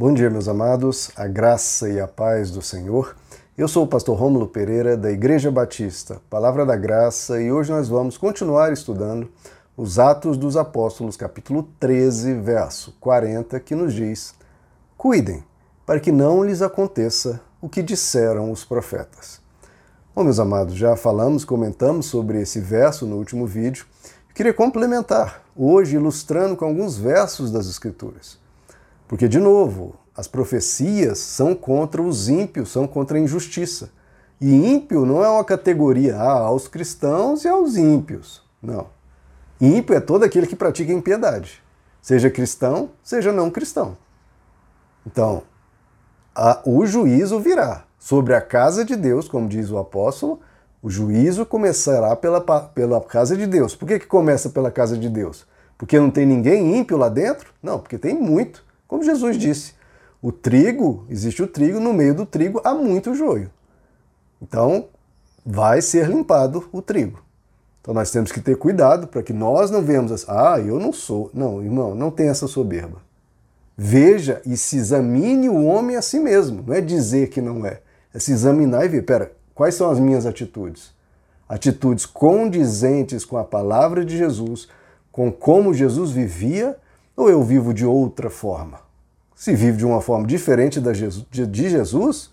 Bom dia, meus amados, a graça e a paz do Senhor. Eu sou o pastor Rômulo Pereira, da Igreja Batista, Palavra da Graça, e hoje nós vamos continuar estudando os Atos dos Apóstolos, capítulo 13, verso 40, que nos diz: Cuidem, para que não lhes aconteça o que disseram os profetas. Bom, meus amados, já falamos, comentamos sobre esse verso no último vídeo. Eu queria complementar, hoje ilustrando com alguns versos das Escrituras. Porque, de novo, as profecias são contra os ímpios, são contra a injustiça. E ímpio não é uma categoria ah, aos cristãos e aos ímpios. Não. Ímpio é todo aquele que pratica impiedade, seja cristão, seja não cristão. Então, a, o juízo virá sobre a casa de Deus, como diz o apóstolo, o juízo começará pela, pela casa de Deus. Por que, que começa pela casa de Deus? Porque não tem ninguém ímpio lá dentro? Não, porque tem muito. Como Jesus disse, o trigo, existe o trigo, no meio do trigo há muito joio. Então, vai ser limpado o trigo. Então nós temos que ter cuidado para que nós não vemos assim, ah, eu não sou. Não, irmão, não tem essa soberba. Veja e se examine o homem a si mesmo. Não é dizer que não é. É se examinar e ver, pera, quais são as minhas atitudes? Atitudes condizentes com a palavra de Jesus, com como Jesus vivia, ou eu vivo de outra forma? Se vive de uma forma diferente da Jesus, de Jesus,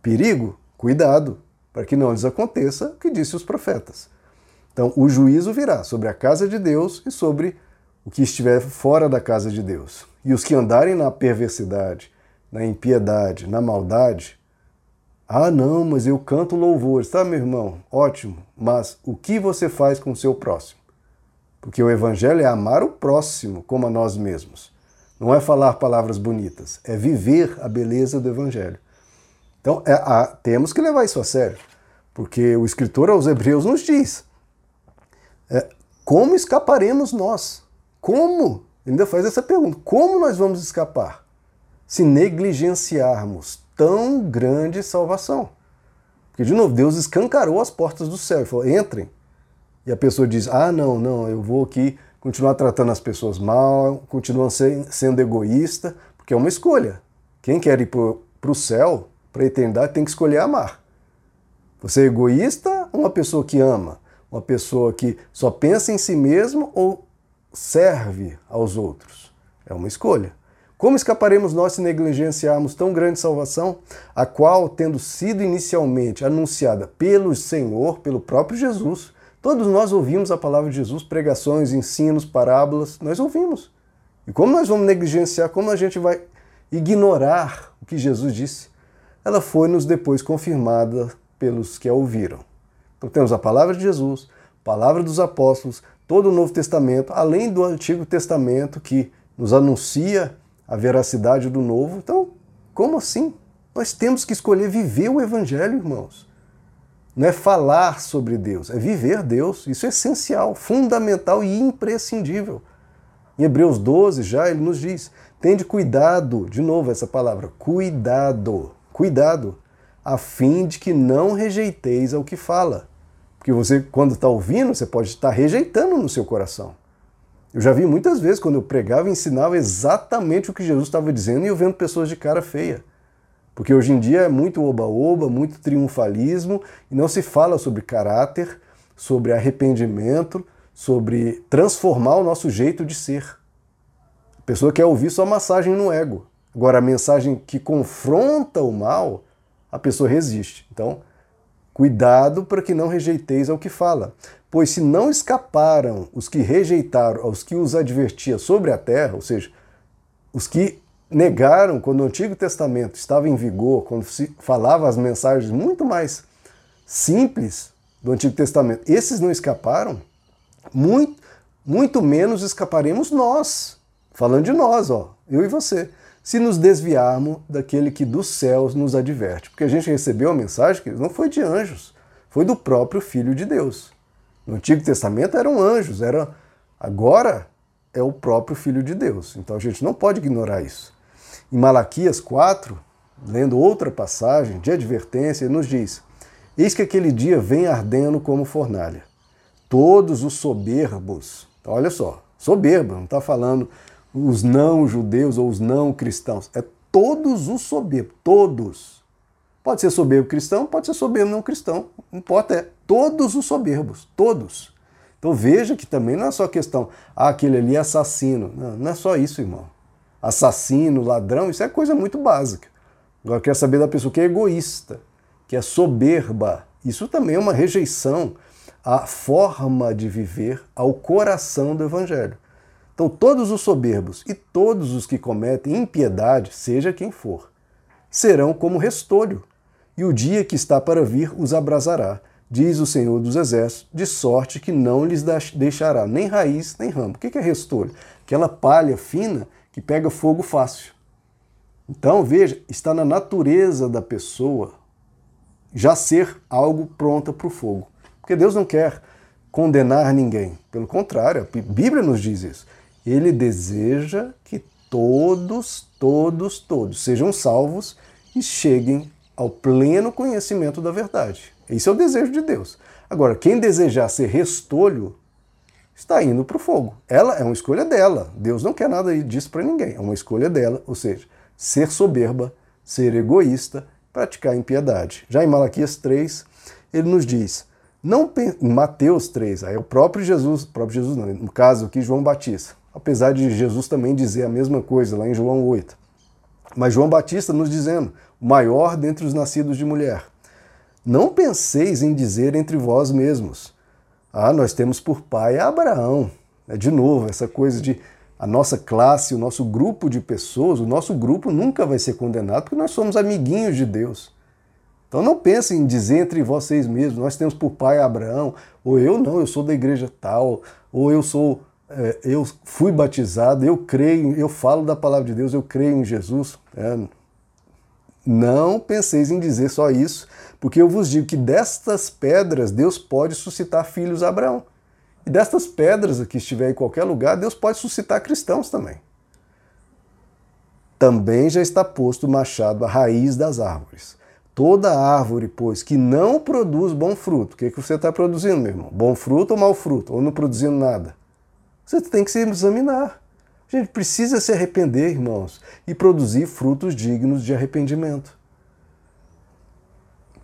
perigo, cuidado, para que não lhes aconteça o que disse os profetas. Então, o juízo virá sobre a casa de Deus e sobre o que estiver fora da casa de Deus. E os que andarem na perversidade, na impiedade, na maldade, ah, não, mas eu canto louvores, tá, meu irmão? Ótimo, mas o que você faz com o seu próximo? Porque o evangelho é amar o próximo como a nós mesmos. Não é falar palavras bonitas, é viver a beleza do evangelho. Então, é, temos que levar isso a sério, porque o escritor aos Hebreus nos diz: é, como escaparemos nós? Como? Ele ainda faz essa pergunta: como nós vamos escapar se negligenciarmos tão grande salvação? Porque, de novo, Deus escancarou as portas do céu e falou: entrem. E a pessoa diz: ah, não, não, eu vou aqui continuar tratando as pessoas mal, continuar sendo egoísta, porque é uma escolha. Quem quer ir para o céu, para a eternidade, tem que escolher amar. Você é egoísta ou uma pessoa que ama? Uma pessoa que só pensa em si mesmo ou serve aos outros? É uma escolha. Como escaparemos nós se negligenciarmos tão grande salvação, a qual, tendo sido inicialmente anunciada pelo Senhor, pelo próprio Jesus, todos nós ouvimos a palavra de Jesus, pregações, ensinos, parábolas, nós ouvimos. E como nós vamos negligenciar, como a gente vai ignorar o que Jesus disse? Ela foi-nos depois confirmada pelos que a ouviram. Então temos a palavra de Jesus, palavra dos apóstolos, todo o Novo Testamento, além do Antigo Testamento que nos anuncia a veracidade do Novo. Então, como assim? Nós temos que escolher viver o Evangelho, irmãos. Não é falar sobre Deus, é viver Deus. Isso é essencial, fundamental e imprescindível. Em Hebreus 12 já ele nos diz: tende cuidado, de novo essa palavra, cuidado, cuidado a fim de que não rejeiteis ao que fala. Porque você, quando está ouvindo, você pode estar rejeitando no seu coração. Eu já vi muitas vezes, quando eu pregava, ensinava exatamente o que Jesus estava dizendo e eu vendo pessoas de cara feia. Porque hoje em dia é muito oba-oba, muito triunfalismo e não se fala sobre caráter, sobre arrependimento, sobre transformar o nosso jeito de ser. A pessoa quer ouvir só massagem no ego. Agora, a mensagem que confronta o mal, a pessoa resiste. Então, cuidado para que não rejeiteis ao que fala. Pois se não escaparam os que rejeitaram aos que os advertia sobre a terra, ou seja, os que negaram quando o Antigo Testamento estava em vigor, quando se falava as mensagens muito mais simples do Antigo Testamento, esses não escaparam, muito, muito menos escaparemos nós. Falando de nós, ó, eu e você se nos desviarmos daquele que dos céus nos adverte. Porque a gente recebeu a mensagem que não foi de anjos, foi do próprio Filho de Deus. No Antigo Testamento eram anjos, era agora é o próprio Filho de Deus. Então a gente não pode ignorar isso. Em Malaquias 4, lendo outra passagem de advertência, nos diz: Eis que aquele dia vem ardendo como fornalha. Todos os soberbos, olha só, soberbo, não está falando os não judeus ou os não cristãos. É todos os soberbos, todos. Pode ser soberbo cristão, pode ser soberbo não cristão. Não importa, é todos os soberbos, todos. Então veja que também não é só questão, ah, aquele ali é assassino. Não, não é só isso, irmão. Assassino, ladrão, isso é coisa muito básica. Agora quer saber da pessoa que é egoísta, que é soberba. Isso também é uma rejeição à forma de viver, ao coração do Evangelho. Então, todos os soberbos e todos os que cometem impiedade, seja quem for, serão como restolho, e o dia que está para vir os abrasará, diz o Senhor dos Exércitos, de sorte que não lhes deixará nem raiz nem ramo. O que é restolho? Aquela palha fina que pega fogo fácil. Então, veja, está na natureza da pessoa já ser algo pronta para o fogo. Porque Deus não quer condenar ninguém. Pelo contrário, a Bíblia nos diz isso. Ele deseja que todos, todos, todos sejam salvos e cheguem ao pleno conhecimento da verdade. Esse é o desejo de Deus. Agora, quem desejar ser restolho está indo para o fogo. Ela é uma escolha dela. Deus não quer nada disso para ninguém. É uma escolha dela, ou seja, ser soberba, ser egoísta, praticar impiedade. Já em Malaquias 3, ele nos diz: não Mateus 3, aí é o próprio Jesus, próprio Jesus não, no caso aqui João Batista. Apesar de Jesus também dizer a mesma coisa lá em João 8. Mas João Batista nos dizendo: maior dentre os nascidos de mulher. Não penseis em dizer entre vós mesmos: Ah, nós temos por pai Abraão. É de novo essa coisa de a nossa classe, o nosso grupo de pessoas, o nosso grupo nunca vai ser condenado porque nós somos amiguinhos de Deus. Então não pensem em dizer entre vocês mesmos, nós temos por pai Abraão, ou eu não, eu sou da igreja tal, ou eu sou, é, eu fui batizado, eu creio, eu falo da palavra de Deus, eu creio em Jesus. É, não penseis em dizer só isso, porque eu vos digo que destas pedras Deus pode suscitar filhos a Abraão. E destas pedras que estiver em qualquer lugar, Deus pode suscitar cristãos também. Também já está posto o machado à raiz das árvores. Toda árvore, pois, que não produz bom fruto, o que, é que você está produzindo, meu irmão? Bom fruto ou mau fruto? Ou não produzindo nada? Você tem que se examinar. A gente precisa se arrepender, irmãos, e produzir frutos dignos de arrependimento.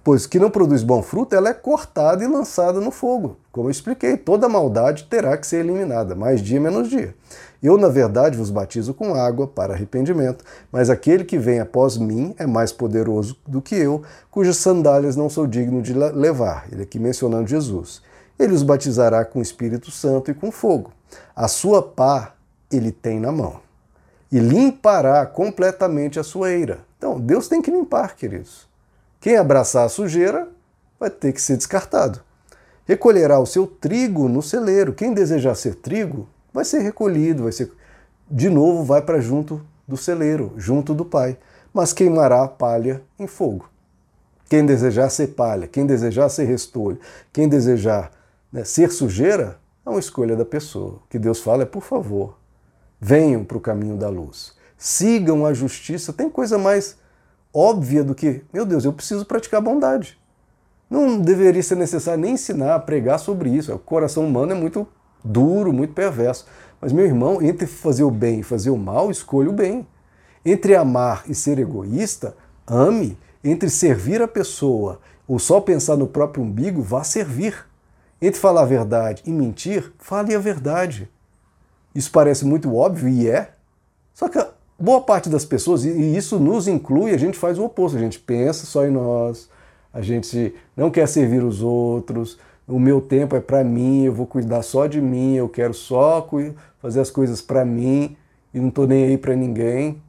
Pois que não produz bom fruto, ela é cortada e lançada no fogo. Como eu expliquei, toda maldade terá que ser eliminada, mais dia menos dia. Eu, na verdade, vos batizo com água para arrependimento, mas aquele que vem após mim é mais poderoso do que eu, cujas sandálias não sou digno de levar. Ele aqui mencionando Jesus. Ele os batizará com o Espírito Santo e com fogo. A sua pá ele tem na mão. E limpará completamente a sua eira. Então, Deus tem que limpar, queridos. Quem abraçar a sujeira vai ter que ser descartado. Recolherá o seu trigo no celeiro. Quem desejar ser trigo vai ser recolhido, vai ser de novo vai para junto do celeiro, junto do pai, mas queimará a palha em fogo. Quem desejar ser palha, quem desejar ser restolho, quem desejar né, ser sujeira, é uma escolha da pessoa. O que Deus fala é, por favor, venham para o caminho da luz, sigam a justiça. Tem coisa mais óbvia do que, meu Deus, eu preciso praticar bondade. Não deveria ser necessário nem ensinar, pregar sobre isso. O coração humano é muito duro, muito perverso. Mas, meu irmão, entre fazer o bem e fazer o mal, escolha o bem. Entre amar e ser egoísta, ame. Entre servir a pessoa ou só pensar no próprio umbigo, vá servir. Entre falar a verdade e mentir, fale a verdade. Isso parece muito óbvio e é. Só que boa parte das pessoas, e isso nos inclui, a gente faz o oposto. A gente pensa só em nós, a gente não quer servir os outros, o meu tempo é para mim, eu vou cuidar só de mim, eu quero só fazer as coisas para mim e não estou nem aí para ninguém.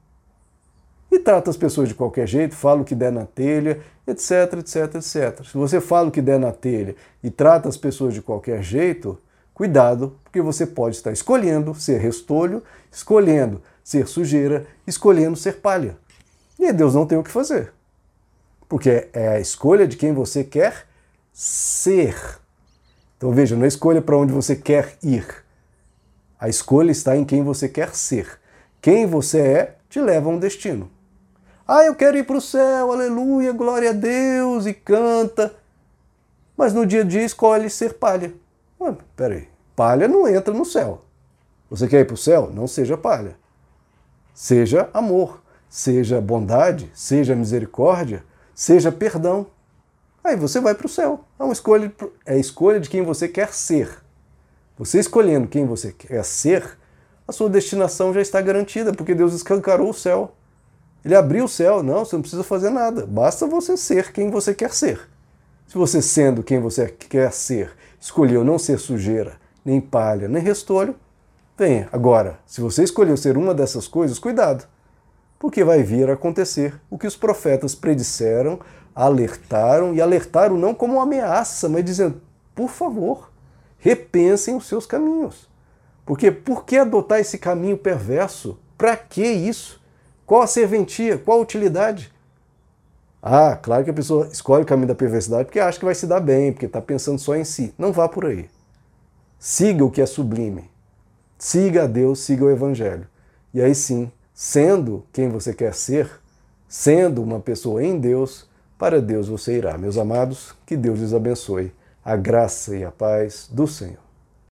E trata as pessoas de qualquer jeito, fala o que der na telha, etc, etc, etc. Se você fala o que der na telha e trata as pessoas de qualquer jeito, cuidado, porque você pode estar escolhendo ser restolho, escolhendo ser sujeira, escolhendo ser palha. E Deus não tem o que fazer. Porque é a escolha de quem você quer ser. Então veja, não é escolha para onde você quer ir. A escolha está em quem você quer ser. Quem você é te leva a um destino. Ah, eu quero ir para o céu, aleluia, glória a Deus, e canta. Mas no dia a dia escolhe ser palha. Peraí, palha não entra no céu. Você quer ir para o céu? Não seja palha. Seja amor, seja bondade, seja misericórdia, seja perdão. Aí você vai para o céu. É uma escolha, é a escolha de quem você quer ser. Você escolhendo quem você quer ser, a sua destinação já está garantida, porque Deus escancarou o céu. Ele abriu o céu, não, você não precisa fazer nada, basta você ser quem você quer ser. Se você, sendo quem você quer ser, escolheu não ser sujeira, nem palha, nem restolho, venha. Agora, se você escolheu ser uma dessas coisas, cuidado, porque vai vir a acontecer o que os profetas predisseram, alertaram e alertaram não como uma ameaça, mas dizendo: por favor, repensem os seus caminhos. Porque por que adotar esse caminho perverso? Para que isso? Qual a serventia? Qual a utilidade? Ah, claro que a pessoa escolhe o caminho da perversidade porque acha que vai se dar bem, porque está pensando só em si. Não vá por aí. Siga o que é sublime. Siga a Deus, siga o Evangelho. E aí sim, sendo quem você quer ser, sendo uma pessoa em Deus, para Deus você irá. Meus amados, que Deus lhes abençoe. A graça e a paz do Senhor.